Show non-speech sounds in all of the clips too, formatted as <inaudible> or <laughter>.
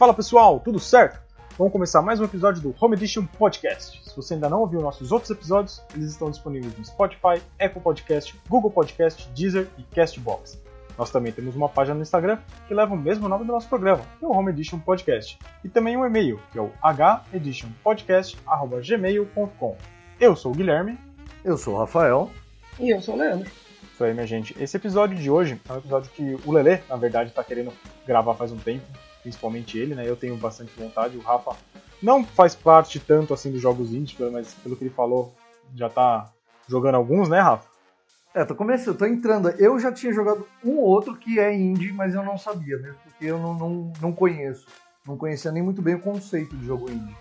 Fala pessoal, tudo certo? Vamos começar mais um episódio do Home Edition Podcast. Se você ainda não ouviu nossos outros episódios, eles estão disponíveis no Spotify, Apple Podcast, Google Podcast, Deezer e Castbox. Nós também temos uma página no Instagram que leva o mesmo nome do nosso programa, que é o Home Edition Podcast. E também um e-mail, que é o heditionpodcast.gmail.com. Eu sou o Guilherme. Eu sou o Rafael. E eu sou o Leandro. Isso aí, minha gente. Esse episódio de hoje é um episódio que o Lelê, na verdade, está querendo gravar faz um tempo principalmente ele, né? Eu tenho bastante vontade. O Rafa não faz parte tanto assim dos jogos indie, mas pelo que ele falou, já tá jogando alguns, né, Rafa? É, tô começando, tô entrando. Eu já tinha jogado um ou outro que é indie, mas eu não sabia, mesmo porque eu não, não, não conheço. Não conhecia nem muito bem o conceito de jogo indie.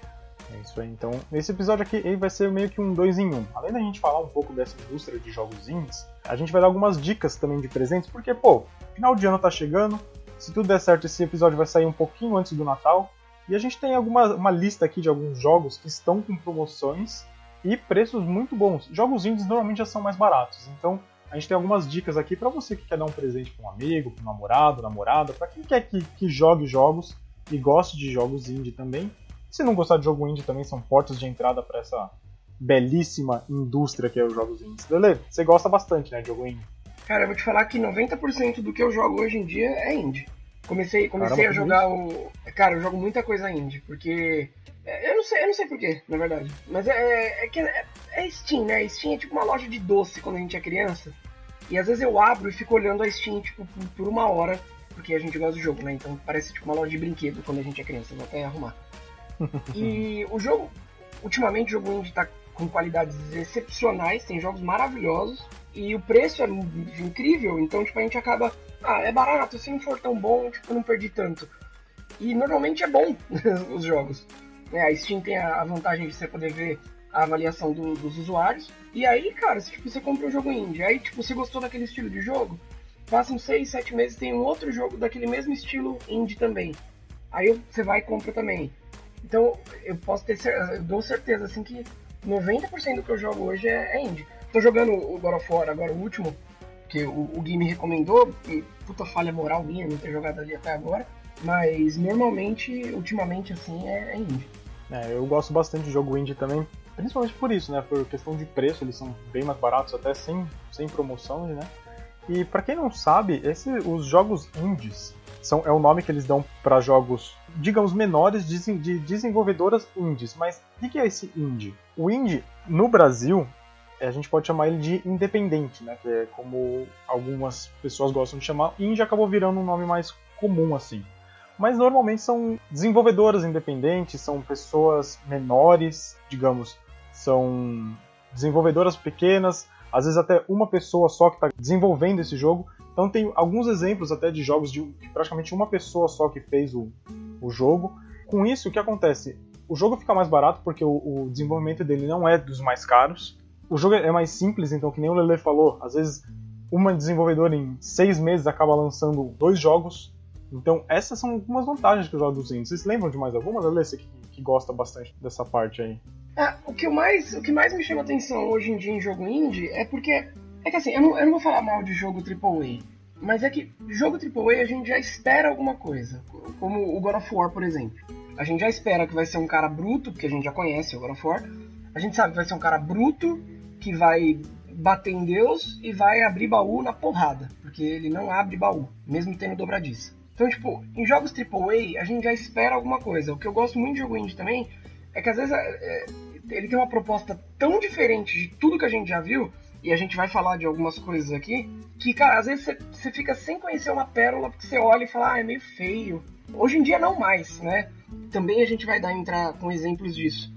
É isso aí. Então, esse episódio aqui ele vai ser meio que um dois em um. Além da gente falar um pouco dessa indústria de jogos indies, a gente vai dar algumas dicas também de presentes, porque, pô, final de ano tá chegando, se tudo der certo, esse episódio vai sair um pouquinho antes do Natal. E a gente tem alguma, uma lista aqui de alguns jogos que estão com promoções e preços muito bons. Jogos indies normalmente já são mais baratos, então a gente tem algumas dicas aqui para você que quer dar um presente para um amigo, para um namorado, namorada, para quem quer que, que jogue jogos e goste de jogos indie também. Se não gostar de jogo indie também são portas de entrada para essa belíssima indústria que é os jogos indies. Lele, você gosta bastante, né, de jogo indie? Cara, eu vou te falar que 90% do que eu jogo hoje em dia é indie. Comecei, comecei Caramba, a jogar o. Cara, eu jogo muita coisa indie, porque. É, eu não sei, eu não sei porquê, na verdade. Mas é, é, é que é, é, Steam, né? Steam é tipo uma loja de doce quando a gente é criança. E às vezes eu abro e fico olhando a Steam, tipo, por, por uma hora, porque a gente gosta do jogo, né? Então parece tipo uma loja de brinquedo quando a gente é criança, vou até arrumar. <laughs> e o jogo. Ultimamente o jogo indie tá com qualidades excepcionais, tem jogos maravilhosos. E o preço é incrível, então tipo, a gente acaba. Ah, é barato, se não for tão bom, tipo, não perdi tanto. E normalmente é bom <laughs> os jogos. É, a Steam tem a vantagem de você poder ver a avaliação do, dos usuários. E aí, cara, se tipo, você compra um jogo indie, aí tipo, você gostou daquele estilo de jogo, passam 6, 7 meses tem um outro jogo daquele mesmo estilo indie também. Aí você vai e compra também. Então, eu posso ter eu dou certeza assim que 90% do que eu jogo hoje é, é indie. Tô jogando o God of War agora, o último, que o, o Gui me recomendou, e puta falha moral minha não ter jogado ali até agora. Mas normalmente, ultimamente, assim, é, é indie. É, eu gosto bastante de jogo indie também, principalmente por isso, né? Por questão de preço, eles são bem mais baratos, até sem, sem promoção, né? E para quem não sabe, esse, os jogos indies são, é o nome que eles dão para jogos, digamos, menores de, de desenvolvedoras indies. Mas o que é esse indie? O indie, no Brasil, a gente pode chamar ele de independente, né? Que é como algumas pessoas gostam de chamar. Indie acabou virando um nome mais comum assim. Mas normalmente são desenvolvedoras independentes, são pessoas menores, digamos, são desenvolvedoras pequenas, às vezes até uma pessoa só que está desenvolvendo esse jogo. Então tem alguns exemplos até de jogos de praticamente uma pessoa só que fez o, o jogo. Com isso, o que acontece? O jogo fica mais barato porque o, o desenvolvimento dele não é dos mais caros o jogo é mais simples, então, que nem o Lele falou, às vezes uma desenvolvedora em seis meses acaba lançando dois jogos. Então, essas são algumas vantagens que os jogos indie. Vocês lembram de mais alguma, Lele? Você que, que gosta bastante dessa parte aí. É, o, que mais, o que mais me chama atenção hoje em dia em jogo indie é porque. É que assim, eu não, eu não vou falar mal de jogo AAA, mas é que jogo AAA a gente já espera alguma coisa. Como o God of War, por exemplo. A gente já espera que vai ser um cara bruto, porque a gente já conhece o God of War. A gente sabe que vai ser um cara bruto, que vai bater em Deus e vai abrir baú na porrada, porque ele não abre baú, mesmo tendo dobradiça. Então, tipo, em jogos AAA, a gente já espera alguma coisa. O que eu gosto muito de jogo indie também é que às vezes é, ele tem uma proposta tão diferente de tudo que a gente já viu, e a gente vai falar de algumas coisas aqui, que, cara, às vezes você fica sem conhecer uma pérola, porque você olha e fala, ah, é meio feio. Hoje em dia não mais, né? Também a gente vai dar entrar com exemplos disso.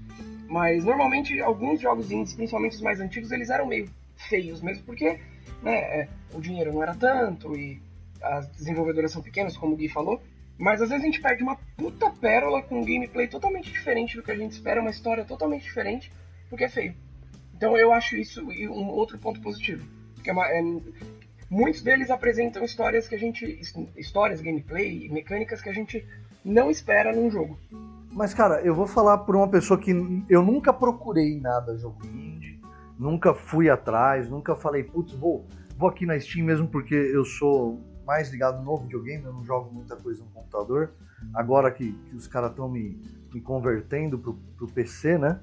Mas normalmente alguns jogos indies, principalmente os mais antigos, eles eram meio feios mesmo, porque né, é, o dinheiro não era tanto e as desenvolvedoras são pequenas, como o Gui falou. Mas às vezes a gente perde uma puta pérola com um gameplay totalmente diferente do que a gente espera, uma história totalmente diferente, porque é feio. Então eu acho isso um outro ponto positivo. Porque é uma, é, muitos deles apresentam histórias que a gente. histórias, gameplay, mecânicas que a gente não espera num jogo. Mas, cara, eu vou falar por uma pessoa que eu nunca procurei nada jogo indie, nunca fui atrás, nunca falei, putz, vou, vou aqui na Steam mesmo porque eu sou mais ligado no videogame, eu não jogo muita coisa no computador. agora que, que os caras estão me, me convertendo pro, pro PC, né?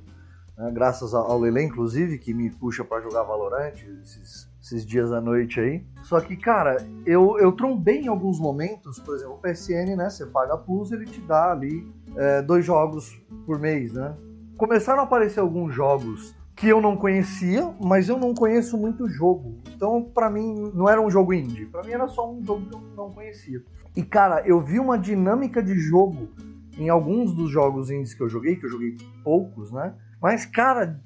Graças ao Lele, inclusive, que me puxa para jogar Valorant esses, esses dias à noite aí. Só que, cara, eu, eu trombei em alguns momentos, por exemplo, o PSN, né? Você paga Plus, ele te dá ali é, dois jogos por mês, né? Começaram a aparecer alguns jogos que eu não conhecia, mas eu não conheço muito jogo. Então, para mim, não era um jogo indie. Para mim, era só um jogo que eu não conhecia. E, cara, eu vi uma dinâmica de jogo em alguns dos jogos indies que eu joguei, que eu joguei poucos, né? Mas, cara,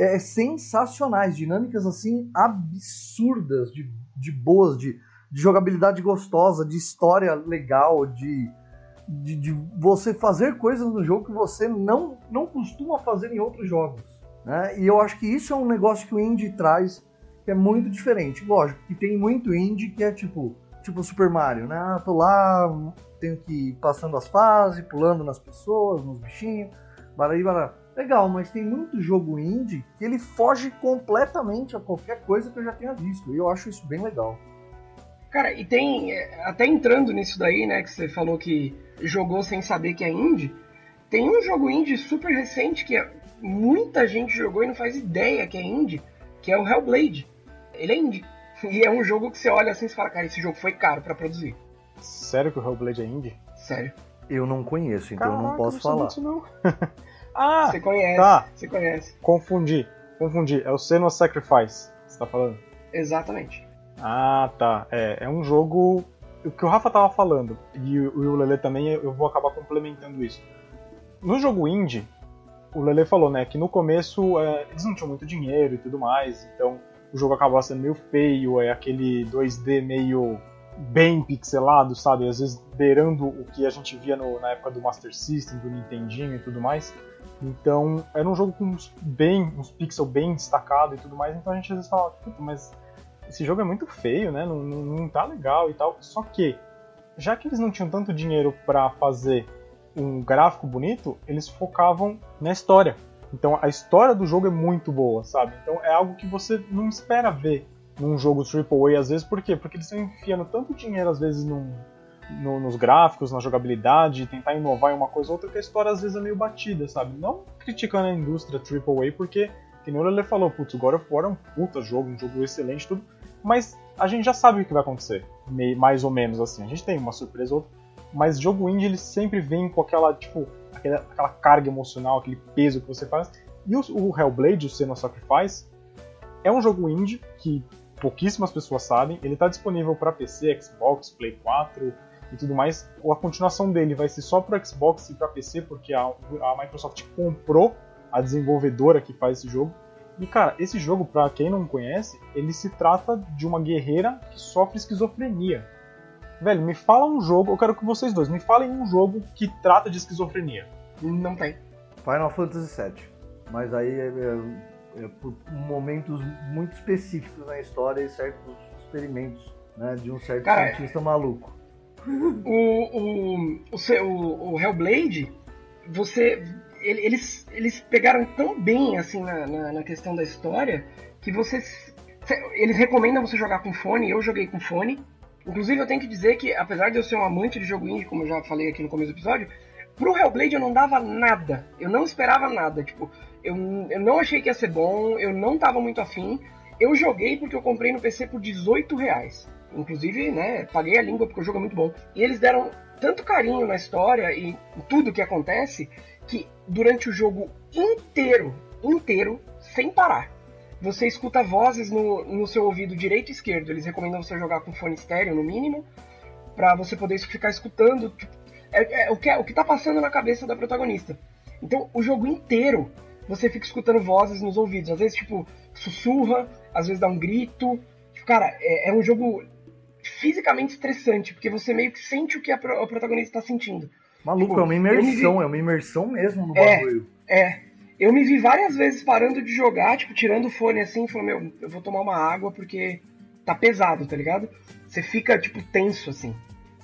é sensacionais. Dinâmicas, assim, absurdas, de, de boas, de, de jogabilidade gostosa, de história legal, de, de, de você fazer coisas no jogo que você não, não costuma fazer em outros jogos. Né? E eu acho que isso é um negócio que o indie traz que é muito diferente. Lógico que tem muito indie que é tipo, tipo Super Mario, né? Ah, tô lá, tenho que ir passando as fases, pulando nas pessoas, nos bichinhos, baraí, bará. Legal, mas tem muito jogo indie que ele foge completamente a qualquer coisa que eu já tenha visto. E eu acho isso bem legal. Cara, e tem, até entrando nisso daí, né, que você falou que jogou sem saber que é indie, tem um jogo indie super recente que muita gente jogou e não faz ideia que é indie, que é o Hellblade. Ele é indie. <laughs> E é um jogo que você olha assim e fala, cara, esse jogo foi caro para produzir. Sério que o Hellblade é indie? Sério. Eu não conheço, então Caraca, eu não posso não falar. Isso, não. <laughs> ah, você conhece. Tá. Você conhece. Confundi. Confundi. É o Senua Sacrifice. Você tá falando? Exatamente. Ah, tá. É, é um jogo. O que o Rafa tava falando, e o Lele também, eu vou acabar complementando isso. No jogo indie, o Lele falou, né, que no começo é, eles não tinham muito dinheiro e tudo mais, então o jogo acabava sendo meio feio, é aquele 2D meio bem pixelado, sabe? Às vezes beirando o que a gente via no, na época do Master System, do Nintendinho e tudo mais. Então era um jogo com uns, bem, uns pixels bem destacados e tudo mais, então a gente às vezes falava, puta, mas esse jogo é muito feio, né? Não, não, não tá legal e tal. Só que, já que eles não tinham tanto dinheiro para fazer um gráfico bonito, eles focavam na história. Então a história do jogo é muito boa, sabe? Então é algo que você não espera ver num jogo AAA às vezes, por quê? Porque eles estão enfiando tanto dinheiro às vezes num, no, nos gráficos, na jogabilidade, tentar inovar em uma coisa ou outra, que a história às vezes é meio batida, sabe? Não criticando a indústria AAA, porque, que nem o Lele falou, putz, God of War é um puta jogo, um jogo excelente, tudo, mas a gente já sabe o que vai acontecer, mais ou menos assim. A gente tem uma surpresa ou outra, mas jogo indie ele sempre vem com aquela, tipo, aquela, aquela carga emocional, aquele peso que você faz. E o, o Hellblade, o Senua Sacrifice, é um jogo indie que pouquíssimas pessoas sabem. Ele está disponível para PC, Xbox, Play 4 e tudo mais. A continuação dele vai ser só para Xbox e para PC, porque a, a Microsoft comprou a desenvolvedora que faz esse jogo. E cara, esse jogo, para quem não conhece, ele se trata de uma guerreira que sofre esquizofrenia. Velho, me fala um jogo, eu quero que vocês dois me falem um jogo que trata de esquizofrenia. Não tem. Final Fantasy VII. Mas aí é, é, é por momentos muito específicos na história e certos experimentos né, de um certo Cara, cientista maluco. O, o, o, o Hellblade, você. Eles, eles pegaram tão bem assim na, na, na questão da história que você. Eles recomendam você jogar com fone, eu joguei com fone. Inclusive, eu tenho que dizer que, apesar de eu ser um amante de jogo indie, como eu já falei aqui no começo do episódio, pro Hellblade eu não dava nada. Eu não esperava nada. Tipo, eu, eu não achei que ia ser bom, eu não tava muito afim. Eu joguei porque eu comprei no PC por 18 reais. Inclusive, né, paguei a língua porque o jogo é muito bom. E eles deram tanto carinho na história e tudo que acontece que durante o jogo inteiro, inteiro, sem parar, você escuta vozes no, no seu ouvido direito e esquerdo. Eles recomendam você jogar com fone estéreo, no mínimo, para você poder ficar escutando tipo, é, é, o, que é, o que tá passando na cabeça da protagonista. Então, o jogo inteiro, você fica escutando vozes nos ouvidos. Às vezes, tipo, sussurra, às vezes dá um grito. Tipo, cara, é, é, um jogo fisicamente estressante, porque você meio que sente o que a, pro, a protagonista tá sentindo. Maluco, tipo, é uma imersão, vi... é uma imersão mesmo no é, bagulho. É, eu me vi várias vezes parando de jogar, tipo, tirando o fone assim, falando, meu, eu vou tomar uma água porque tá pesado, tá ligado? Você fica, tipo, tenso, assim.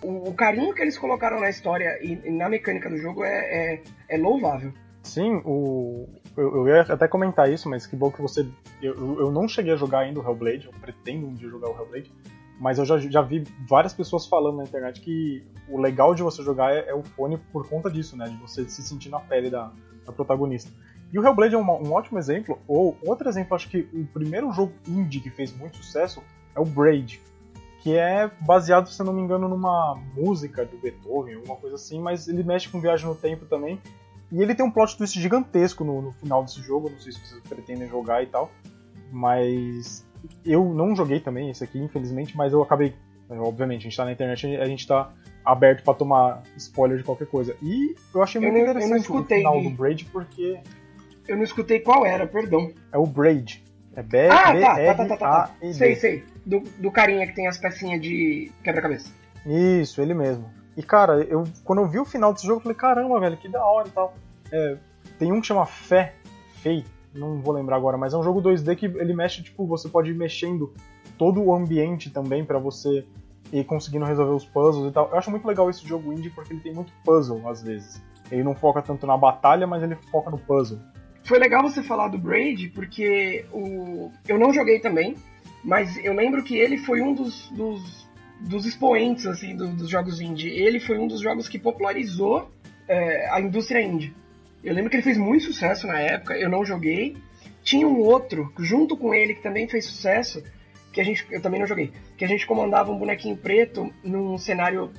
O, o carinho que eles colocaram na história e, e na mecânica do jogo é, é, é louvável. Sim, o, eu, eu, ia até comentar isso, mas que bom que você. Eu, eu não cheguei a jogar ainda o Hellblade, eu pretendo um dia jogar o Hellblade. Mas eu já, já vi várias pessoas falando na internet que o legal de você jogar é, é o fone por conta disso, né? De você se sentir na pele da, da protagonista. E o Hellblade é um, um, ótimo exemplo, ou outro exemplo, acho que o primeiro jogo indie que fez muito sucesso é o Braid, que é baseado, se não me engano, numa música do Beethoven, alguma coisa assim, mas ele mexe com viagem no tempo também. E ele tem um plot twist gigantesco no, no final desse jogo, não sei se vocês pretendem jogar e tal, mas eu não joguei também esse aqui, infelizmente, mas eu acabei. Obviamente, a gente tá na internet, a gente tá aberto para tomar spoiler de qualquer coisa. E eu achei muito eu não, interessante o final do Braid porque eu não escutei qual era, perdão. É o Braid. É B Ah, tá, tá, tá, tá, tá, tá. Sei, sei. Do, do carinha que tem as pecinhas de quebra-cabeça. Isso, ele mesmo. E cara, eu quando eu vi o final desse jogo, eu falei, caramba, velho, que da hora e tal. É, tem um que chama Fé, Fei, não vou lembrar agora, mas é um jogo 2D que ele mexe, tipo, você pode ir mexendo todo o ambiente também para você ir conseguindo resolver os puzzles e tal. Eu acho muito legal esse jogo indie porque ele tem muito puzzle às vezes. Ele não foca tanto na batalha, mas ele foca no puzzle. Foi legal você falar do Braid, porque o... eu não joguei também, mas eu lembro que ele foi um dos, dos, dos expoentes assim, do, dos jogos indie. Ele foi um dos jogos que popularizou é, a indústria indie. Eu lembro que ele fez muito sucesso na época, eu não joguei. Tinha um outro, junto com ele, que também fez sucesso, que a gente, eu também não joguei, que a gente comandava um bonequinho preto num cenário,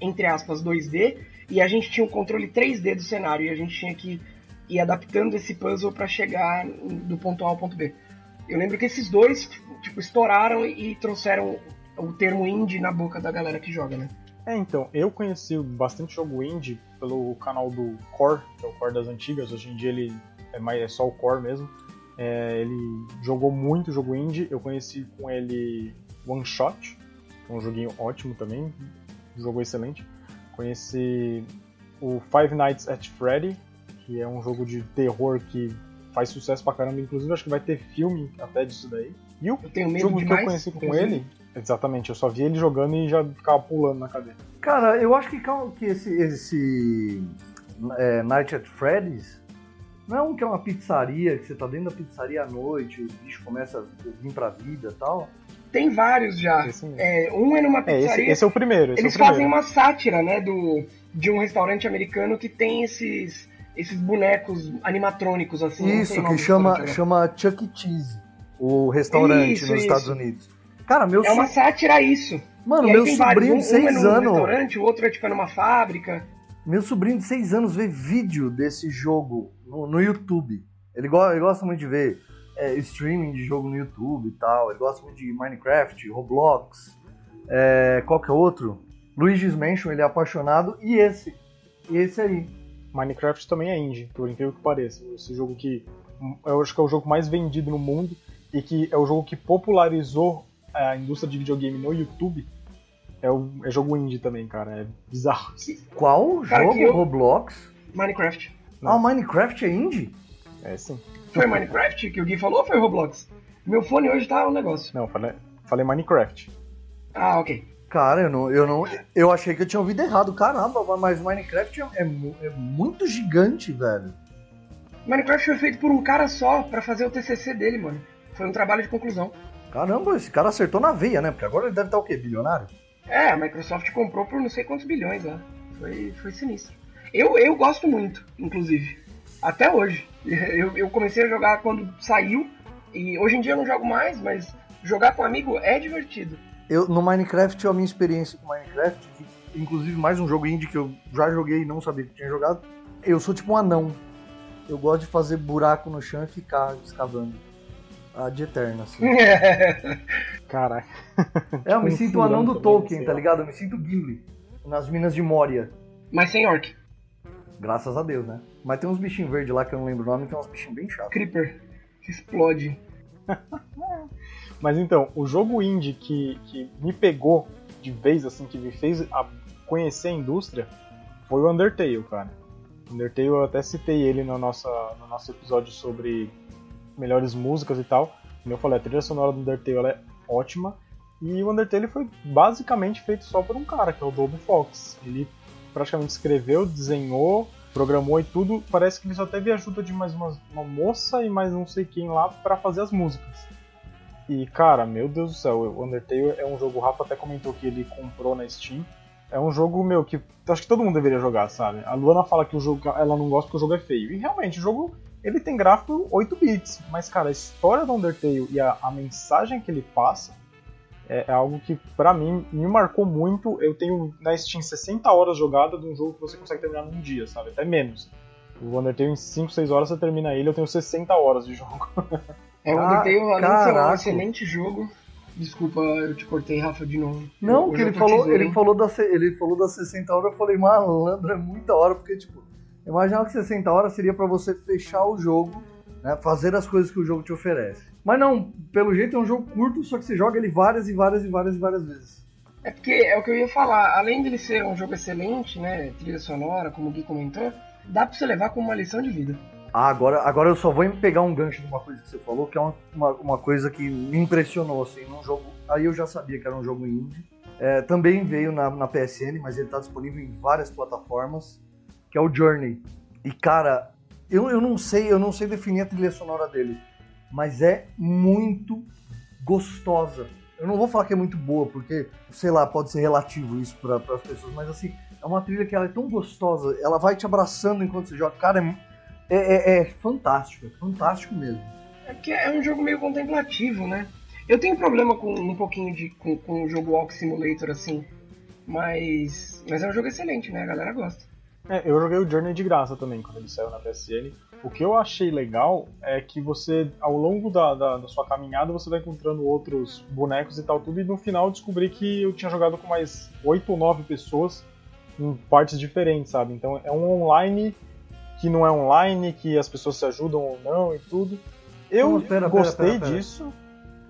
entre aspas, 2D, e a gente tinha um controle 3D do cenário, e a gente tinha que e adaptando esse puzzle para chegar do ponto A ao ponto B. Eu lembro que esses dois tipo, estouraram e trouxeram o termo indie na boca da galera que joga, né? É, então, eu conheci bastante jogo indie pelo canal do Core, que é o Core das antigas, hoje em dia ele é, mais, é só o Core mesmo. É, ele jogou muito jogo indie, eu conheci com ele One Shot, um joguinho ótimo também, um jogo excelente. Conheci o Five Nights at Freddy, que é um jogo de terror que faz sucesso pra caramba. Inclusive, acho que vai ter filme até disso daí. E o jogo que eu conheci com ele, exatamente, eu só vi ele jogando e já ficava pulando na cadeira. Cara, eu acho que, que esse, esse é, Night at Freddy's não é um que é uma pizzaria, que você tá dentro da pizzaria à noite, o bicho começa a vir pra vida e tal. Tem vários já. É, um é numa pizzaria. É, esse, esse, é o primeiro. eles é o primeiro. fazem uma sátira, né, do, de um restaurante americano que tem esses esses bonecos animatrônicos, assim. Isso, que chama, chama Chuck E. Cheese, o restaurante isso, nos isso. Estados Unidos. Cara, meu É uma sátira isso. Mano, meu sobrinho de 6 um, um é anos. restaurante, o outro é tipo é numa fábrica. Meu sobrinho de 6 anos vê vídeo desse jogo no, no YouTube. Ele, go ele, gosta muito de ver é, streaming de jogo no YouTube e tal. Ele gosta muito de Minecraft, Roblox. É, qual que é outro? Luigi's Mansion, ele é apaixonado. E esse. Esse aí. Minecraft também é indie, por incrível que pareça. Esse jogo que eu acho que é o jogo mais vendido no mundo e que é o jogo que popularizou a indústria de videogame no YouTube. É, o, é jogo indie também, cara. É bizarro. Qual cara, jogo? Eu... Roblox? Minecraft. Não. Ah, Minecraft é indie? É sim. Foi Minecraft que o Gui falou ou foi Roblox? Meu fone hoje tá um negócio. Não, falei, falei Minecraft. Ah, ok. Cara, eu não, eu não. Eu achei que eu tinha ouvido errado. Caramba, mas Minecraft é, é, é muito gigante, velho. Minecraft foi feito por um cara só para fazer o TCC dele, mano. Foi um trabalho de conclusão. Caramba, esse cara acertou na veia, né? Porque agora ele deve estar o quê? Bilionário? É, a Microsoft comprou por não sei quantos bilhões lá. Foi, foi sinistro. Eu, eu gosto muito, inclusive. Até hoje. <laughs> Eu, eu comecei a jogar quando saiu. E hoje em dia eu não jogo mais, mas jogar com amigo é divertido. Eu, no Minecraft, a minha experiência com Minecraft, que, inclusive mais um jogo indie que eu já joguei e não sabia que tinha jogado, eu sou tipo um anão. Eu gosto de fazer buraco no chão e ficar escavando. A de eterno, assim. <laughs> Caraca. É, eu me sinto o anão do Tolkien, tá ligado? Eu me sinto Gimli. Nas minas de Moria. Mas sem orc. Graças a Deus, né? Mas tem uns bichinhos verdes lá que eu não lembro o nome, que é uns bichinhos bem chatos. Creeper. Que explode. <laughs> Mas então, o jogo indie que, que me pegou de vez, assim, que me fez a conhecer a indústria, foi o Undertale, cara. Undertale, eu até citei ele no, nosso no nosso episódio sobre melhores músicas e tal. Como eu falei, a trilha sonora do Undertale é ótima. E o Undertale foi basicamente feito só por um cara, que é o Dolby Fox. Ele praticamente escreveu, desenhou, programou e tudo. Parece que ele só teve ajuda de mais uma, uma moça e mais não sei quem lá para fazer as músicas. E cara, meu Deus do céu, o Undertale é um jogo, o Rafa até comentou que ele comprou na Steam. É um jogo, meu, que acho que todo mundo deveria jogar, sabe? A Luana fala que o jogo ela não gosta porque o jogo é feio. E realmente, o jogo ele tem gráfico 8 bits, mas cara, a história do Undertale e a, a mensagem que ele passa é, é algo que para mim me marcou muito. Eu tenho na Steam 60 horas jogada de um jogo que você consegue terminar num dia, sabe? Até menos. O Undertale em 5, 6 horas você termina ele, eu tenho 60 horas de jogo. <laughs> é, o Undertale, além de ser um excelente jogo, Desculpa, eu te cortei, Rafa, de novo. Não, eu, que ele falou, ele falou, da, ele falou das 60 horas, eu falei, malandro, é muita hora, porque, tipo, imaginava que 60 horas seria para você fechar o jogo, né, fazer as coisas que o jogo te oferece. Mas não, pelo jeito é um jogo curto, só que você joga ele várias e várias e várias e várias vezes. É porque é o que eu ia falar, além dele ser um jogo excelente, né, trilha sonora, como o Gui comentou, dá pra você levar como uma lição de vida. Ah, agora, agora eu só vou pegar um gancho de uma coisa que você falou, que é uma, uma, uma coisa que me impressionou, assim, num jogo. Aí eu já sabia que era um jogo indie. É, também veio na, na PSN, mas ele está disponível em várias plataformas, que é o Journey. E cara, eu, eu não sei, eu não sei definir a trilha sonora dele, mas é muito gostosa. Eu não vou falar que é muito boa, porque, sei lá, pode ser relativo isso para as pessoas, mas assim, é uma trilha que ela é tão gostosa, ela vai te abraçando enquanto você joga. Cara, é é, é, é, fantástico, é fantástico mesmo. É que é um jogo meio contemplativo, né? Eu tenho problema com um pouquinho de com, com o jogo Walk Simulator assim, mas mas é um jogo excelente, né? A galera gosta. É, eu joguei o Journey de graça também quando ele saiu na PSN. O que eu achei legal é que você, ao longo da, da, da, sua caminhada, você vai encontrando outros bonecos e tal, tudo, e no final eu descobri que eu tinha jogado com mais 8 ou 9 pessoas em partes diferentes, sabe? Então é um online que não é online, que as pessoas se ajudam ou não e tudo. Eu pera, gostei pera, pera, disso.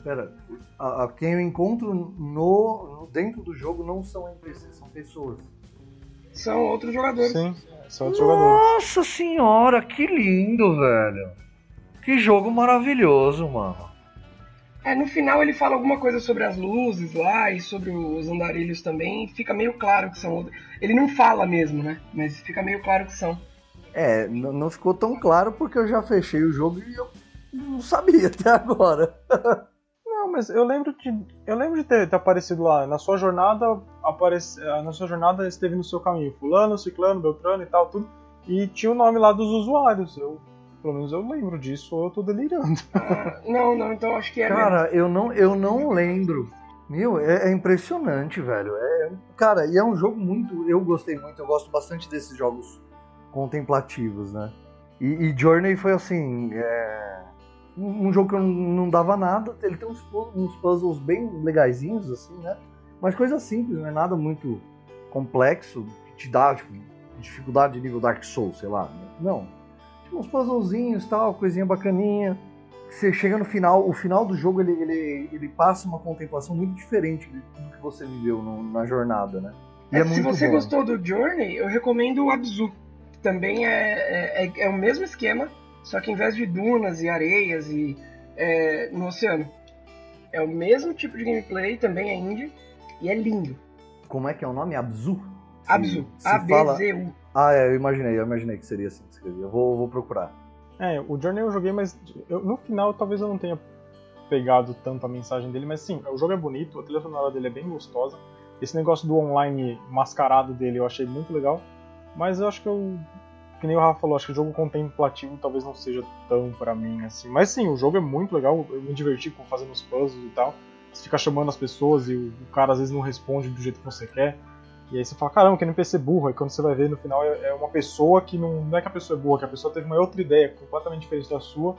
Pera, a, a, quem eu encontro no, dentro do jogo não são NPCs, são pessoas. São outros jogadores. Sim, são outros Nossa jogadores. Nossa senhora, que lindo, velho. Que jogo maravilhoso, mano. É, no final ele fala alguma coisa sobre as luzes lá e sobre os andarilhos também. Fica meio claro que são outros. Ele não fala mesmo, né? Mas fica meio claro que são. É, não ficou tão claro porque eu já fechei o jogo e eu não sabia <laughs> até agora. não, mas eu lembro de, eu lembro de ter, ter aparecido lá. Na sua jornada, aparece, na sua jornada esteve no seu caminho. Fulano, Ciclano, Beltrano e tal, tudo. E tinha o nome lá dos usuários. Eu, pelo menos eu lembro disso, ou eu tô delirando. Ah, <laughs> não, não, então acho que é. Cara, mesmo. eu não, eu não lembro. Meu, é, é, impressionante, velho. É, cara, e é um jogo muito. Eu gostei muito, eu gosto bastante desses jogos contemplativos, né? E, e Journey foi assim, é... um jogo que eu não, não, dava nada. Ele tem uns, uns puzzles bem legaisinhos, assim, né? Mas coisa simples, não é nada muito complexo que te dá tipo, dificuldade de nível Dark Souls, sei lá. Não. Tipo, uns puzzlezinhos tal, coisinha bacaninha. Você chega no final, o final do jogo ele, ele, ele passa uma contemplação muito diferente de tudo que você viveu no, na jornada, né? É, é se você bom. gostou do Journey, eu recomendo o Abzu também é, é, é, o mesmo esquema, só que em vez de dunas e areias e é, no oceano. É o mesmo tipo de gameplay, também é indie, e é lindo. Como é que é o nome? Abzu? Abzu. A-B-Z-U. Ah, é, eu imaginei, eu imaginei que seria assim que Eu vou, vou procurar. É, o Journey eu joguei, mas eu, no final talvez eu não tenha pegado tanto a mensagem dele, mas sim, o jogo é bonito, a trilha sonora dele é bem gostosa. Esse negócio do online mascarado dele eu achei muito legal. Mas eu acho que eu. Que nem o Rafa falou, acho que o jogo contemplativo talvez não seja tão para mim assim. Mas sim, o jogo é muito legal, eu me diverti com fazendo os puzzles e tal. Você fica chamando as pessoas e o, cara às vezes não responde do jeito que você quer. E aí você fala, caramba, que NPC burro. Aí quando você vai ver no final é, é uma pessoa que não, não é que a pessoa é boa, que a pessoa teve uma outra ideia completamente diferente da sua.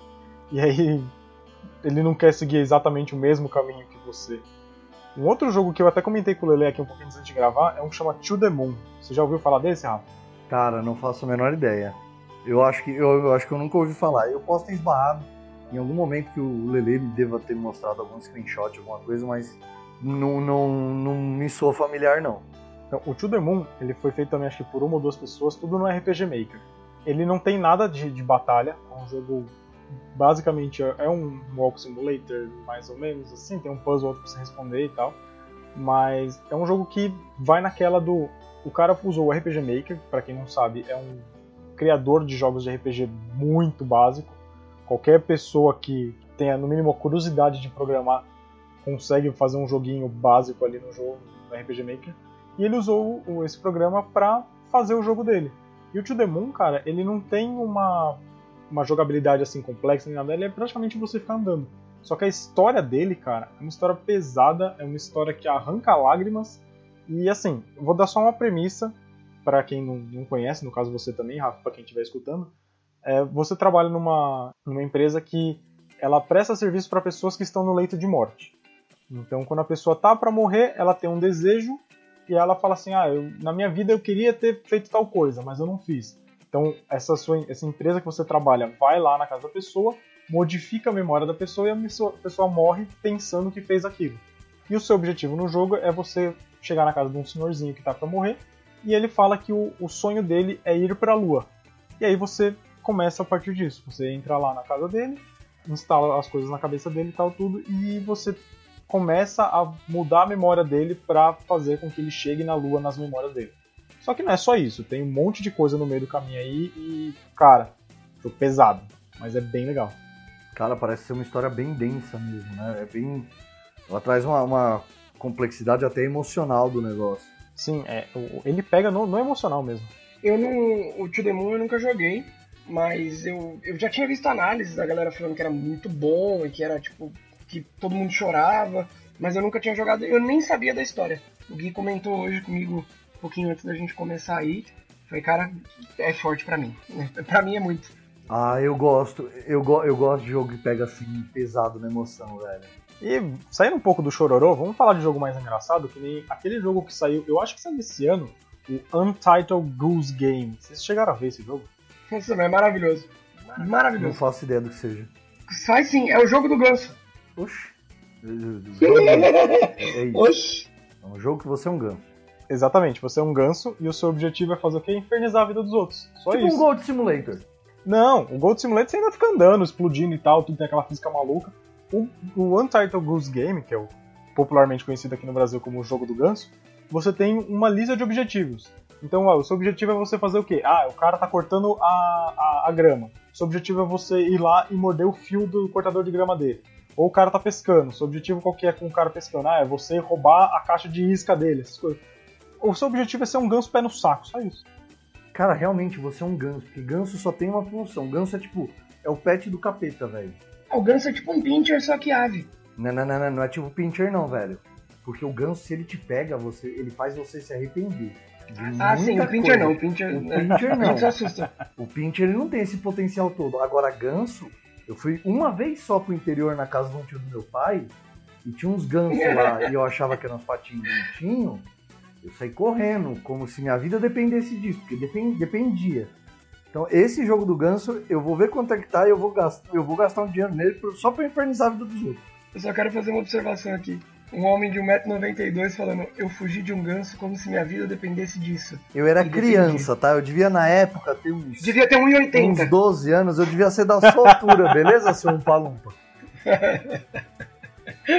E aí <laughs> ele não quer seguir exatamente o mesmo caminho que você. Um outro jogo que eu até comentei com o Lele aqui um pouquinho antes de gravar é um que chama To The Moon. Você já ouviu falar desse, Rafa? Cara, não faço a menor ideia. Eu acho que eu, eu, acho que eu nunca ouvi falar. Eu posso ter esbarrado em algum momento que o Lele deva ter mostrado algum screenshot, alguma coisa, mas não, não, não me soa familiar não. Então, o To The Moon, ele foi feito também acho que por uma ou duas pessoas, tudo no RPG Maker. Ele não tem nada de, de batalha, é um jogo basicamente é um walk simulator, mais ou menos assim, tem um puzzle pra você responder e tal. Mas é um jogo que vai naquela do o cara usou o RPG Maker, para quem não sabe, é um criador de jogos de RPG muito básico. Qualquer pessoa que tenha no mínimo a curiosidade de programar consegue fazer um joguinho básico ali no jogo, no RPG Maker. E ele usou esse programa para fazer o jogo dele. E o To The Moon, cara, ele não tem uma, uma jogabilidade assim complexa nem nada, ele é praticamente você ficar andando. Só que a história dele, cara, é uma história pesada, é uma história que arranca lágrimas. E assim, vou dar só uma premissa para quem não, não, conhece, no caso você também, Rafa, para quem estiver escutando. É, você trabalha numa, numa empresa que ela presta serviço para pessoas que estão no leito de morte. Então, quando a pessoa tá para morrer, ela tem um desejo e ela fala assim: "Ah, eu, na minha vida eu queria ter feito tal coisa, mas eu não fiz". Então, essa sua essa empresa que você trabalha vai lá na casa da pessoa, modifica a memória da pessoa e a pessoa, morre pensando que fez aquilo. E o seu objetivo no jogo é você chegar na casa de um senhorzinho que tá para morrer e ele fala que o, o sonho dele é ir para a lua. E aí você começa a partir disso. Você entra lá na casa dele, instala as coisas na cabeça dele e tal tudo e você começa a mudar a memória dele para fazer com que ele chegue na lua nas memórias dele. Só que não é só isso, tem um monte de coisa no meio do caminho aí e, cara, tô pesado, mas é bem legal. Cara, parece ser uma história bem densa mesmo, né? É bem. Ela traz uma, uma complexidade até emocional do negócio. Sim, é, ele pega no, no emocional mesmo. Eu não. O To The Moon eu nunca joguei, mas eu, eu já tinha visto análises da galera falando que era muito bom e que era tipo que todo mundo chorava, mas eu nunca tinha jogado, eu nem sabia da história. O Gui comentou hoje comigo um pouquinho antes da gente começar aí. Falei, cara, é forte para mim. <laughs> para mim é muito. Ah, eu gosto. Eu, go eu gosto de jogo que pega assim pesado na emoção, velho. E saindo um pouco do chororô, vamos falar de jogo mais engraçado, que nem aquele jogo que saiu, eu acho que saiu esse ano, o Untitled Goose Game. Vocês chegaram a ver esse jogo? Isso é maravilhoso. Maravilhoso. Não faço ideia do que seja. Sai sim, é o jogo do ganso. Oxi. É isso. Oxi. É um jogo que você é um ganso. Exatamente, você é um ganso e o seu objetivo é fazer o quê? Infernizar a vida dos outros. Só tipo isso. um Gold Simulator. Não, o Gold Simulator você ainda fica andando, explodindo e tal, tudo tem aquela física maluca. O, o Untitled Goose Game, que é o popularmente conhecido aqui no Brasil como o jogo do ganso, você tem uma lista de objetivos. Então, ó, o seu objetivo é você fazer o quê? Ah, o cara tá cortando a, a, a grama. O seu objetivo é você ir lá e morder o fio do cortador de grama dele. Ou o cara tá pescando. Seu objetivo qual que é com o cara pescando? Ah, é você roubar a caixa de isca dele, essas coisas. O seu objetivo é ser um ganso pé no saco, só isso. Cara, realmente você é um ganso, porque ganso só tem uma função. Ganso é tipo, é o pet do capeta, velho. O ganso é tipo um pincher, só que ave. Não, não, não, não, não é tipo pincher não, velho. Porque o ganso, se ele te pega, você, ele faz você se arrepender. Ah, sim, o pincher coisa. não, o pincher, o <laughs> pincher não. O pincher ele não tem esse potencial todo. Agora, ganso, eu fui uma vez só pro interior na casa de um tio do meu pai e tinha uns gansos lá <laughs> e eu achava que eram uns patinhos bonitinhos. Eu saí correndo, como se minha vida dependesse disso, porque dependia. Então, esse jogo do ganso, eu vou ver quanto é que tá e eu vou gastar, eu vou gastar um dinheiro nele só pra infernizar a vida dos outros. Eu só quero fazer uma observação aqui. Um homem de 1,92m falando, eu fugi de um ganso como se minha vida dependesse disso. Eu era criança, tá? Eu devia na época ter uns. Devia ter 1,80. Uns 12 anos, eu devia ser da sua altura, <laughs> beleza, seu palumpa? <laughs>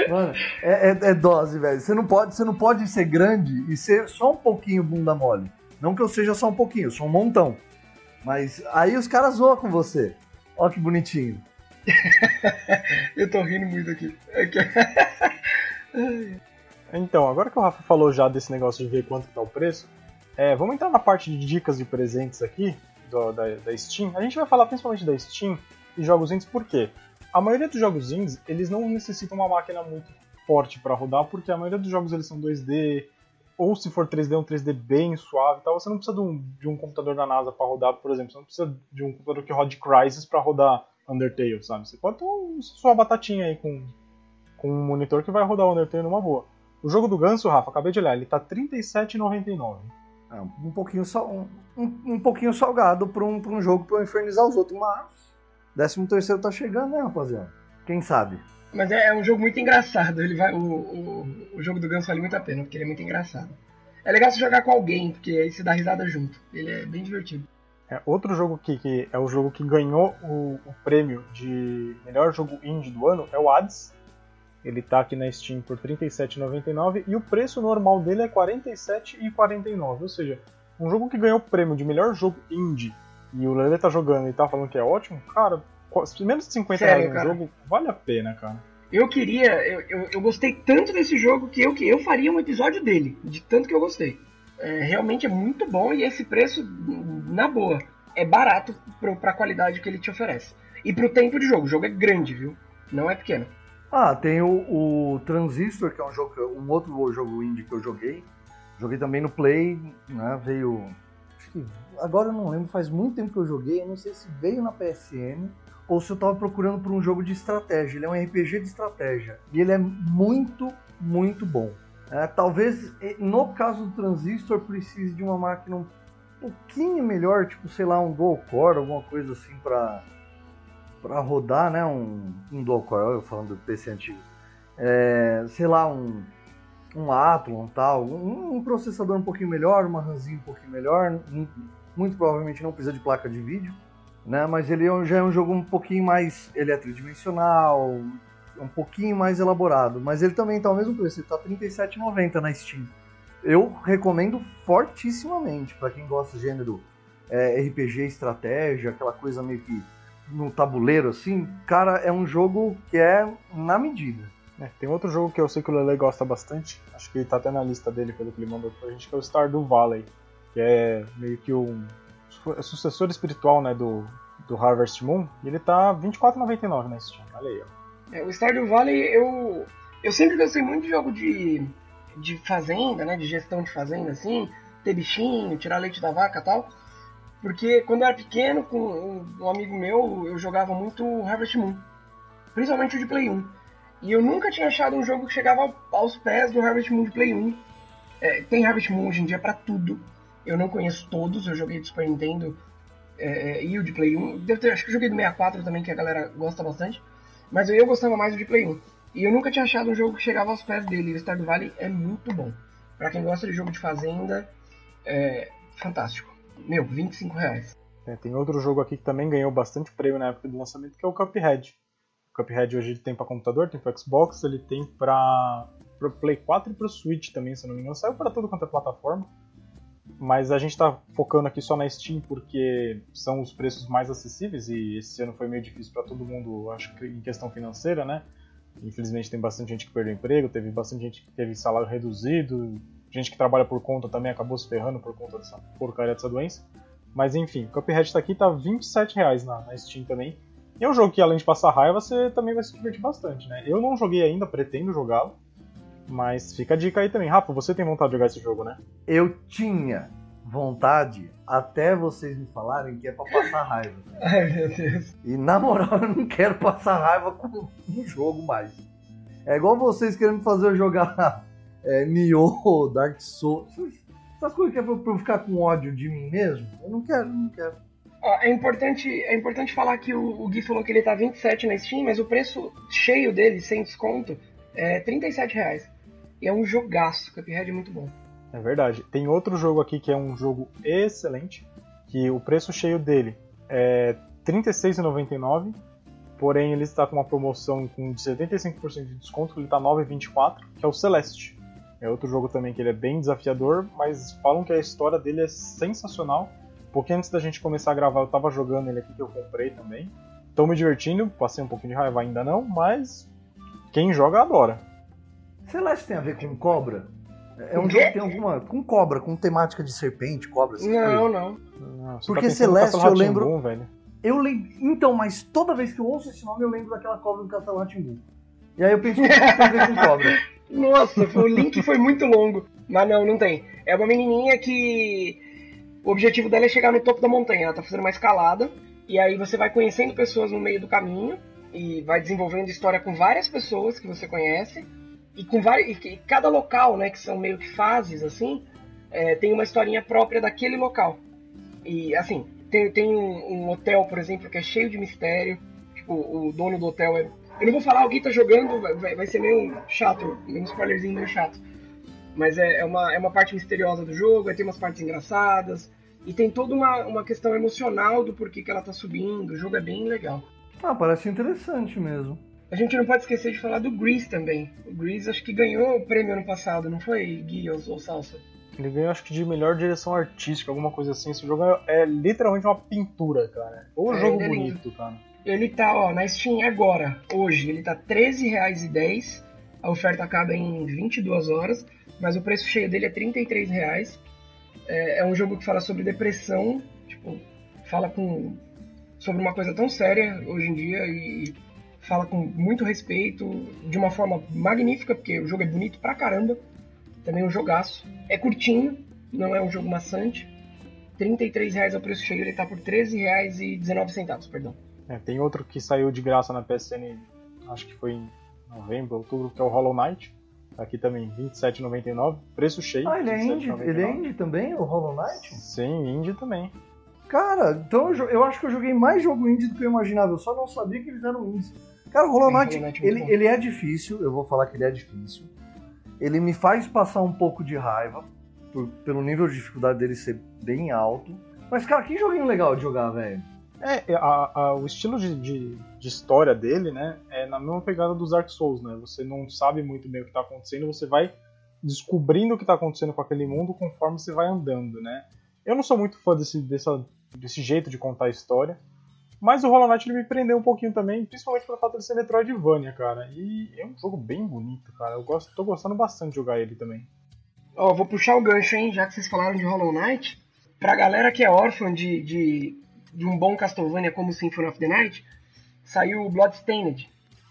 Mano, é, é, é, dose, velho. Você não, pode, você não pode ser grande e ser só um pouquinho bunda mole. Não que eu seja só um pouquinho, eu sou um montão. Mas aí os caras zoam com você. Ó que bonitinho. <laughs> eu tô rindo muito aqui. É <laughs> então, agora que o Rafa falou já desse negócio de ver quanto tá o preço, é, vamos entrar na parte de dicas de presentes aqui do, da, da, Steam. A gente vai falar principalmente da Steam e jogos indies, por quê? A maioria dos jogos indies, eles não necessitam uma máquina muito forte para rodar, porque a maioria dos jogos eles são 2D, ou se for 3D, um 3D bem suave e tal. Você não precisa de um, de um computador da NASA para rodar, por exemplo. Você não precisa de um computador que rode Crysis para rodar Undertale, sabe? Você pode ter uma sua batatinha aí com com um monitor que vai rodar o Undertale numa boa. O jogo do Ganso, Rafa, acabei de olhar, ele tá R$37,99. É, um pouquinho, sal, um, um, um pouquinho salgado para um, pra um jogo para infernizar os outros, mas 13 terceiro tá chegando, né, rapaziada? Quem sabe? Mas é, é, um jogo muito engraçado. Ele vai, o, o, o jogo do Ganso vale muito a pena, porque ele é muito engraçado. É legal você jogar com alguém, porque aí você dá risada junto. Ele é bem divertido. É, outro jogo que, que, é o jogo que ganhou o, o, prêmio de melhor jogo indie do ano é o Hades. Ele está aqui na Steam por R$ 37,99 e o preço normal dele é R$ 47,49. Ou seja, um jogo que ganhou o prêmio de melhor jogo indie e o Lele tá jogando e tá falando que é ótimo, cara, menos de 50 Sério, reais no jogo vale a pena, cara. Eu queria, eu, eu, eu, gostei tanto desse jogo que eu, que eu faria um episódio dele, de tanto que eu gostei. É, realmente é muito bom e esse preço, na boa, é barato pro, pra qualidade que ele te oferece. E pro tempo de jogo, o jogo é grande, viu? Não é pequeno. Ah, tem o, o Transistor, que é um, jogo, um outro jogo indie que eu joguei. Joguei também no Play, né? Veio. Agora eu não lembro, faz muito tempo que eu joguei. Eu não sei se veio na PSN ou se eu tava procurando por um jogo de estratégia. Ele é um RPG de estratégia. E ele é muito, muito bom. É, talvez, no caso do Transistor, precise de uma máquina um pouquinho melhor, tipo, sei lá, um dual core, alguma coisa assim para para rodar, né, um, um dual core, eu falando do PC antigo. É, sei lá, um um Athlon tal, um, um, processador um pouquinho melhor, uma RAMzinha um pouquinho melhor, muito provavelmente não precisa de placa de vídeo né? Mas ele é já é um jogo um pouquinho mais, ele é tridimensional, um pouquinho mais elaborado, mas ele também está ao mesmo preço, ele tá R$ 37,90 na Steam. Eu recomendo fortissimamente para quem gosta do gênero é, RPG, estratégia, aquela coisa meio que no tabuleiro assim. Cara, é um jogo que é na medida. É, tem outro jogo que eu sei que o Lele gosta bastante, acho que está até na lista dele pelo que ele mandou pra gente, que é o Stardew Valley, que é meio que um é sucessor espiritual né, do, do Harvest Moon, e ele tá R$24,99 na Steam. Olha aí, ó. É, o Stardew Valley, eu, eu sempre gostei muito de jogo de, de fazenda, né, de gestão de fazenda, assim, ter bichinho, tirar leite da vaca e tal. Porque quando eu era pequeno, com um amigo meu, eu jogava muito Harvest Moon. Principalmente o de Play 1. E eu nunca tinha achado um jogo que chegava aos pés do Harvest Moon de Play 1. É, tem Harvest Moon hoje em dia para tudo. Eu não conheço todos, eu joguei de Super Nintendo é, é, e o de Play 1. Deve ter, acho que eu joguei do 64 também, que a galera gosta bastante. Mas eu gostava mais do de Play 1. E eu nunca tinha achado um jogo que chegava aos pés dele. O Stardew Valley é muito bom. Pra quem gosta de jogo de fazenda, é fantástico. Meu, 25 reais. É, tem outro jogo aqui que também ganhou bastante prêmio na época do lançamento, que é o Cuphead. O Cuphead hoje ele tem para computador, tem para Xbox, ele tem para Play 4 e para Switch também, se não me engano. Saiu para tudo quanto é plataforma mas a gente está focando aqui só na Steam porque são os preços mais acessíveis e esse ano foi meio difícil para todo mundo, acho que em questão financeira, né? Infelizmente tem bastante gente que perdeu emprego, teve bastante gente que teve salário reduzido, gente que trabalha por conta também acabou se ferrando por conta dessa porcaria dessa doença. Mas enfim, Cuphead está aqui, tá 27 reais na, na Steam também. E é um jogo que além de passar raiva, você também vai se divertir bastante, né? Eu não joguei ainda, pretendo jogá-lo. Mas fica a dica aí também. Rafa, você tem vontade de jogar esse jogo, né? Eu tinha vontade até vocês me falarem que é pra passar raiva. <laughs> Ai, meu Deus. E na moral, eu não quero passar raiva com um jogo mais. É igual vocês querendo fazer eu jogar é, Nioh, Dark Souls. Essas coisas que é pra eu ficar com ódio de mim mesmo. Eu não quero, não quero. é importante, é importante falar que o, o Gui falou que ele tá 27 na Steam, mas o preço cheio dele, sem desconto, é 37 reais. E é um jogaço, Cuphead é muito bom. É verdade. Tem outro jogo aqui que é um jogo excelente, que o preço cheio dele é R$ 36,99, porém ele está com uma promoção com 75% de desconto, ele está R$ 9,24, que é o Celeste. É outro jogo também que ele é bem desafiador, mas falam que a história dele é sensacional. Pouquinho antes da gente começar a gravar, eu estava jogando ele aqui que eu comprei também. Estou me divertindo, passei um pouquinho de raiva ainda não, mas quem joga adora. Celeste tem a ver com cobra? É um jogo que tem alguma. com cobra, com temática de serpente, cobra, assim. Não, não. não Porque tá Celeste eu lembro. Bom, velho. Eu lembro. Então, mas toda vez que eu ouço esse nome, eu lembro daquela cobra do Castelo Ratimbu. E aí eu penso que tem a ver com cobra. <laughs> Nossa, o link foi muito longo. Mas não, não tem. É uma menininha que. O objetivo dela é chegar no topo da montanha. Ela tá fazendo uma escalada. E aí você vai conhecendo pessoas no meio do caminho. E vai desenvolvendo história com várias pessoas que você conhece e com vários, e cada local, né, que são meio que fases assim, é, tem uma historinha própria daquele local. E assim, tem, tem um, um, hotel, por exemplo, que é cheio de mistério. Tipo, o dono do hotel é. Eu não vou falar, alguém tá jogando, vai, vai ser meio chato, um spoilerzinho meio chato. Mas é, é, uma, é uma parte misteriosa do jogo, aí tem umas partes engraçadas. E tem toda uma, uma questão emocional do porquê que ela tá subindo. O jogo é bem legal. Ah, parece interessante mesmo. A gente não pode esquecer de falar do Grease também. O Grease acho que ganhou o prêmio ano passado, não foi, Gui ou, ou Salsa? Ele ganhou acho que de melhor direção artística, alguma coisa assim. Esse jogo é, é literalmente uma pintura, cara. Ou um é, jogo é bonito, cara. Ele tá, ó, na Steam agora, hoje, ele tá R$13,10. A oferta acaba em 22 horas, mas o preço cheio dele é R$33,00. É, é um jogo que fala sobre depressão, tipo, fala com sobre uma coisa tão séria hoje em dia e fala com muito respeito, de uma forma magnífica, porque o jogo é bonito pra caramba. Também um jogaço. É curtinho, não é um jogo maçante. R$ reais é o preço cheio, ele tá por R$13,19, perdão. É, tem outro que saiu de graça na PSN, acho que foi em novembro, outubro, que é o Hollow Knight. Aqui também, R$ 27,99. Preço cheio. Ah, ele é indie, ele é indie também, o Hollow Knight? Sim, indie também. Cara, então eu, eu, acho que eu joguei mais jogo indie do que eu imaginava. Eu só não sabia que eles eram indies. Cara, o Hollow Knight, Knight é ele, ele é difícil, eu vou falar que ele é difícil. Ele me faz passar um pouco de raiva, por, pelo nível de dificuldade dele ser bem alto. Mas, cara, que joguinho legal de jogar, velho. É, a, a, o estilo de, de, de, história dele, né, é na mesma pegada dos Dark Souls, né? Você não sabe muito bem o que está acontecendo, você vai descobrindo o que está acontecendo com aquele mundo conforme você vai andando, né? Eu não sou muito fã desse, dessa, desse jeito de contar a história, mas o Hollow Knight me prendeu um pouquinho também, principalmente pelo fato de ser Metroidvania, cara. E é um jogo bem bonito, cara. Eu gosto, tô gostando bastante de jogar ele também. Ó, oh, vou puxar o gancho, hein, já que vocês falaram de Hollow Knight. Pra galera que é órfã de, de de um bom Castlevania como Symphony of the Night, saiu o Bloodstained.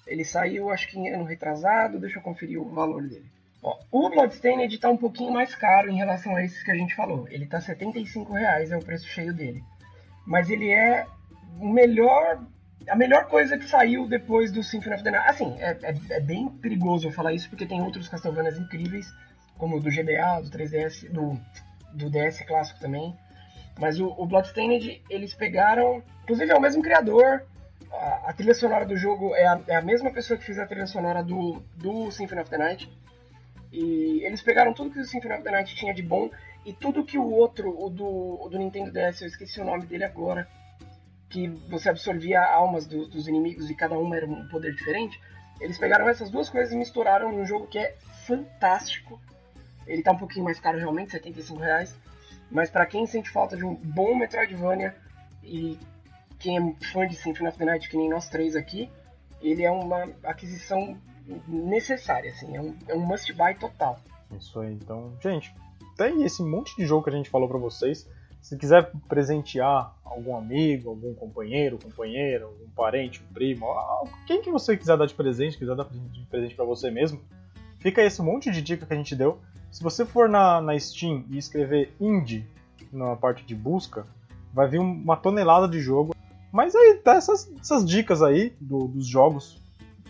Ele saiu, acho que em ano retrasado, deixa eu conferir o valor dele. Ó, o Bloodstained está um pouquinho mais caro em relação a esses que a gente falou. Ele está 75 reais, é o preço cheio dele. Mas ele é o melhor, a melhor coisa que saiu depois do Symphony of the Night. Assim, é, é, é bem perigoso eu falar isso porque tem outros Castlevanias incríveis, como o do GBA, do 3DS, do, do DS clássico também. Mas o, o Bloodstained, eles pegaram. Inclusive é o mesmo criador. A, a trilha sonora do jogo é a, é a, mesma pessoa que fez a trilha sonora do, do Symphony of the Night. E eles pegaram tudo que o Symphony of the Night tinha de bom e tudo que o outro, o do, o do Nintendo DS, eu esqueci o nome dele agora, que você absorvia almas do, dos inimigos e cada uma era um poder diferente. Eles pegaram essas duas coisas e misturaram num jogo que é fantástico. Ele tá um pouquinho mais caro realmente, 75 reais. Mas para quem sente falta de um bom Metroidvania e quem é fã de Symphony of the Night, que nem nós três aqui, ele é uma aquisição necessária, assim, é um, é um must buy total. Isso aí, então, gente, tem esse monte de jogo que a gente falou para vocês. Se quiser presentear algum amigo, algum companheiro, companheira, algum parente, um primo, quem que você quiser dar de presente, quiser dar de presente para você mesmo, fica esse monte de dica que a gente deu. Se você for na, na Steam e escrever indie na parte de busca, vai vir uma tonelada de jogo. Mas aí tá essas, essas dicas aí do, dos jogos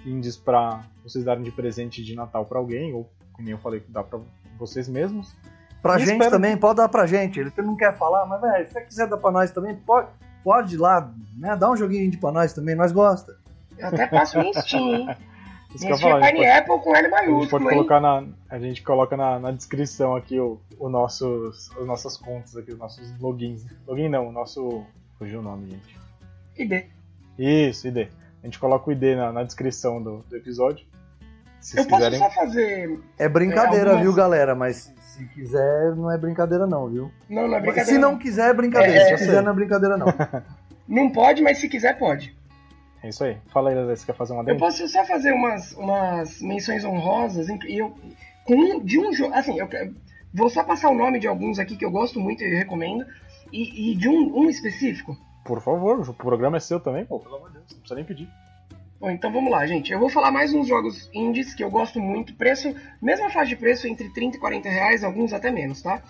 indies para vocês darem de presente de Natal para alguém, ou como eu falei, dá para vocês mesmos. Pra e gente espero... também, pode dar pra gente. Ele não quer falar, mas velho, se você quiser dar pra nós também, pode, pode ir lá, né? Dá um joguinho indie pra nós também, nós gosta. Eu até passo em Steam, hein? <laughs> Isso que eu falar, pode, Apple com L maiúsculo. A gente pode colocar na, a gente coloca na, na descrição aqui o, o nossos, os nossas contas aqui, os nossos logins. Login não, o nosso. Fugiu o nome, gente. ID. Isso, ID. A gente coloca o ID na, na descrição do, do episódio. Se eu quiserem... posso só fazer. É brincadeira, é, algumas... viu, galera? Mas se quiser, não é brincadeira, não, viu? Não, não é brincadeira. Se não, não. quiser, é brincadeira. É, se quiser, não é brincadeira, não. não pode, mas se quiser, pode. É isso aí. Fala aí, você quer fazer uma dentro? Eu posso só fazer umas, umas menções honrosas e eu com de um jogo, assim, eu vou só passar o nome de alguns aqui que eu gosto muito e recomendo e, e de um, um, específico. Por favor, o programa é seu também, pô, pelo amor de Deus, não precisa nem pedir. Bom, então vamos lá, gente. Eu vou falar mais uns jogos indies que eu gosto muito. Preço, mesma faixa de preço entre 30 e 40 reais, alguns até menos, tá?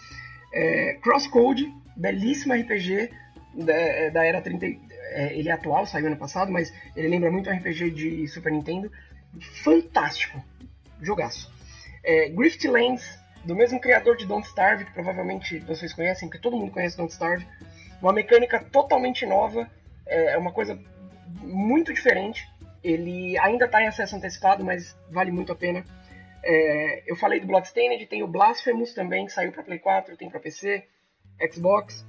É, Crosscode, belíssimo RPG da, da era 30, é, ele é atual, saiu ano passado, mas ele lembra muito RPG de Super Nintendo. Fantástico. Jogaço. É, Griftlands, do mesmo criador de Don't Starve, que provavelmente vocês conhecem, porque todo mundo conhece Don't Starve. Uma mecânica totalmente nova, é, é uma coisa muito diferente. Ele ainda está em acesso antecipado, mas vale muito a pena. É, eu falei do Bloodstained, tem o Blasphemous também, que saiu para Play 4, tem para PC, Xbox.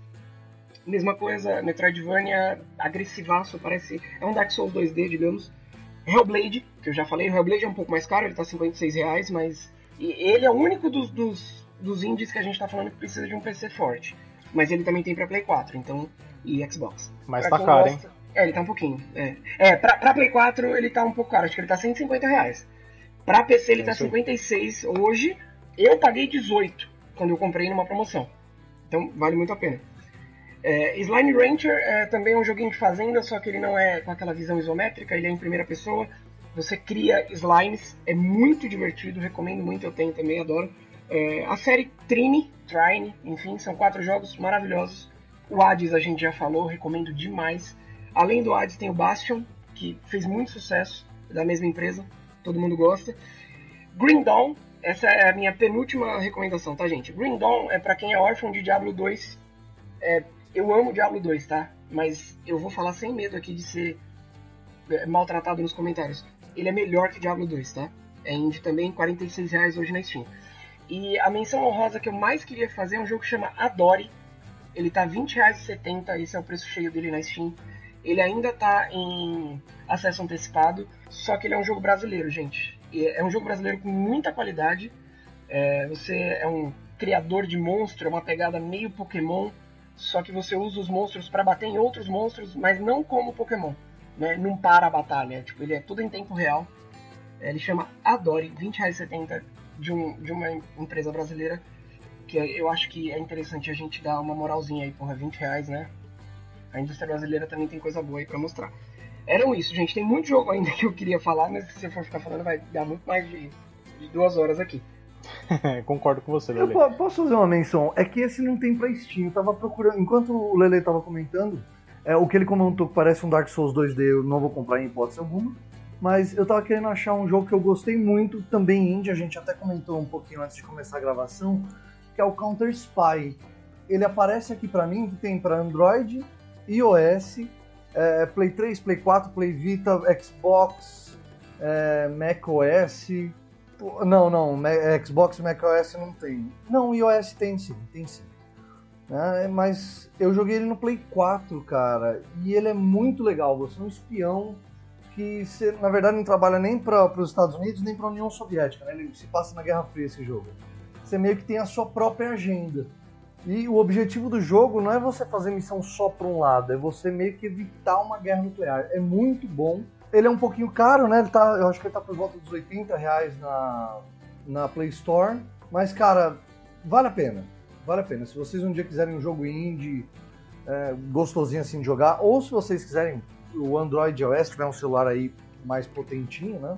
Mesma coisa, Metroidvania agressivaço, parece. É um Dark Souls 2D, digamos. Hellblade, que eu já falei, o Hellblade é um pouco mais caro, ele tá 56 reais, mas. ele é o único dos, dos, dos indies que a gente tá falando que precisa de um PC forte. Mas ele também tem pra Play 4, então. E Xbox. Mas pra tá caro, gosta... hein? É, ele tá um pouquinho. É, é pra, pra Play 4 ele tá um pouco caro, acho que ele tá 150 reais. Pra PC ele É tá isso aí. 56 hoje. Eu paguei 18 quando eu comprei numa promoção. Então vale muito a pena. É, Slime Rancher é, também é um joguinho de fazenda, só que ele não é com aquela visão isométrica, ele é em primeira pessoa. Você cria slimes, é muito divertido, recomendo muito, eu tenho também, adoro. É, a série Trine, Trine, enfim, são quatro jogos maravilhosos. O Hades a gente já falou, recomendo demais. Além do Hades tem o Bastion, que fez muito sucesso, da mesma empresa, todo mundo gosta. Green Dawn, essa é a minha penúltima recomendação, tá, gente? Green Dawn é pra quem é órfão de Diablo 2. É, eu amo Diablo 2, tá? Mas eu vou falar sem medo aqui de ser é, maltratado nos comentários. Ele é melhor que Diablo 2, tá? É indie também, 46 reais hoje na Steam. E a menção honrosa que eu mais queria fazer é um jogo que chama Adore. Ele tá R$ 20,70, esse é o preço cheio dele na Steam. Ele ainda tá em acesso antecipado, só que ele é um jogo brasileiro, gente. É um jogo brasileiro com muita qualidade. É, você é um criador de monstro, é uma pegada meio Pokémon, só que você usa os monstros para bater em outros monstros, mas não como Pokémon. Né? Não para a batalha, tipo, ele é tudo em tempo real. É, Ele chama Adore, R$ 20,70 de, um, de uma empresa brasileira. Que eu acho que é interessante a gente dar uma moralzinha aí, porra, 20 reais, né? A indústria brasileira também tem coisa boa aí pra mostrar. Eram isso, gente. Tem muito jogo ainda <laughs> que eu queria falar, mas se eu for ficar falando vai dar muito mais de, de duas horas aqui. <laughs> Concordo com você, Lele. po- posso fazer uma menção? É que esse não tem pra Steam. Eu tava procurando. Enquanto o Lele tava comentando, é, o que ele comentou que parece um Dark Souls 2D, eu não vou comprar em hipótese alguma. Mas eu tava querendo achar um jogo que eu gostei muito, também indie, a gente até comentou um pouquinho antes de começar a gravação, que é o Counter Spy. Ele aparece aqui pra mim, que tem pra Android, iOS, é, Play 3, Play 4, Play Vita, Xbox, é, macOS. Pô, Não, não, Xbox macOS não tem. Não, iOS tem sim, tem sim. É, mas eu joguei ele no Play 4, cara, e ele é muito legal. Você é um espião que, você, na verdade, não trabalha nem para os Estados Unidos nem para a União Soviética, né? Ele se passa na Guerra Fria esse jogo. Você meio que tem a sua própria agenda. E o objetivo do jogo não é você fazer missão só para um lado, é você meio que evitar uma guerra nuclear. É muito bom. Ele é um pouquinho caro, né? Ele tá, eu acho que ele tá por volta dos 80 reais na, na Play Store. Mas, cara, vale a pena. Vale a pena. Se vocês um dia quiserem um jogo indie é, gostosinho assim de jogar, ou se vocês quiserem o Android iOS, tiver um celular aí mais potentinho, né?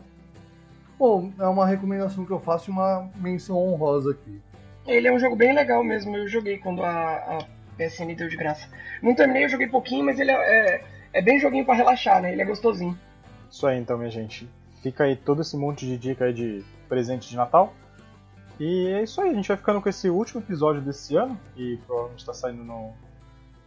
Bom, é uma recomendação que eu faço e uma menção honrosa aqui. Ele é um jogo bem legal mesmo, eu joguei quando a, a PSN deu de graça. Não terminei, eu joguei pouquinho, mas ele é, é, é bem joguinho pra relaxar, né? Ele é gostosinho. Isso aí então, minha gente. Fica aí todo esse monte de dica aí de presente de Natal. E é isso aí, a gente vai ficando com esse último episódio desse ano, que provavelmente está saindo no.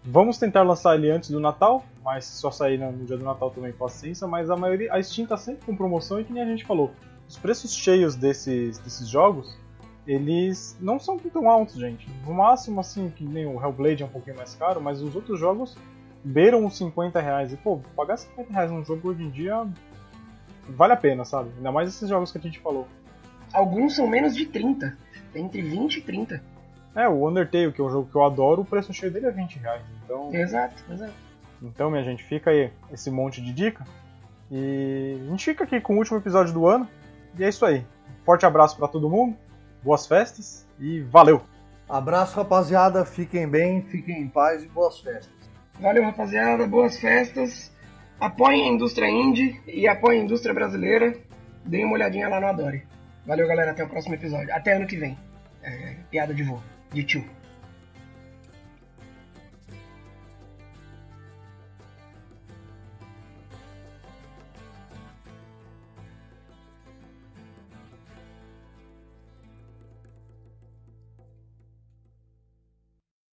Vamos tentar lançar ele antes do Natal, mas se só sair no dia do Natal também paciência, mas a maioria. A Steam tá sempre com promoção e que nem a gente falou. Os preços cheios desses, desses jogos, eles não são tão altos, gente. No máximo, assim, que nem o Hellblade é um pouquinho mais caro, mas os outros jogos beiram os 50 reais. E, pô, pagar 50 reais num jogo hoje em dia vale a pena, sabe? Ainda mais esses jogos que a gente falou. Alguns são menos de 30, entre 20 e 30. É, o Undertale, que é um jogo que eu adoro, o preço cheio dele é 20 reais. Então, Exato, exato. então, minha gente, fica aí esse monte de dica. E a gente fica aqui com o último episódio do ano. E é isso aí. Forte abraço pra todo mundo, boas festas e valeu! Abraço, rapaziada. Fiquem bem, fiquem em paz e boas festas. Valeu, rapaziada, boas festas. Apoiem a indústria indie e apoiem a indústria brasileira. Deem uma olhadinha lá no Adore. Valeu, galera. Até o próximo episódio. Até ano que vem. É, piada de vô, de tio.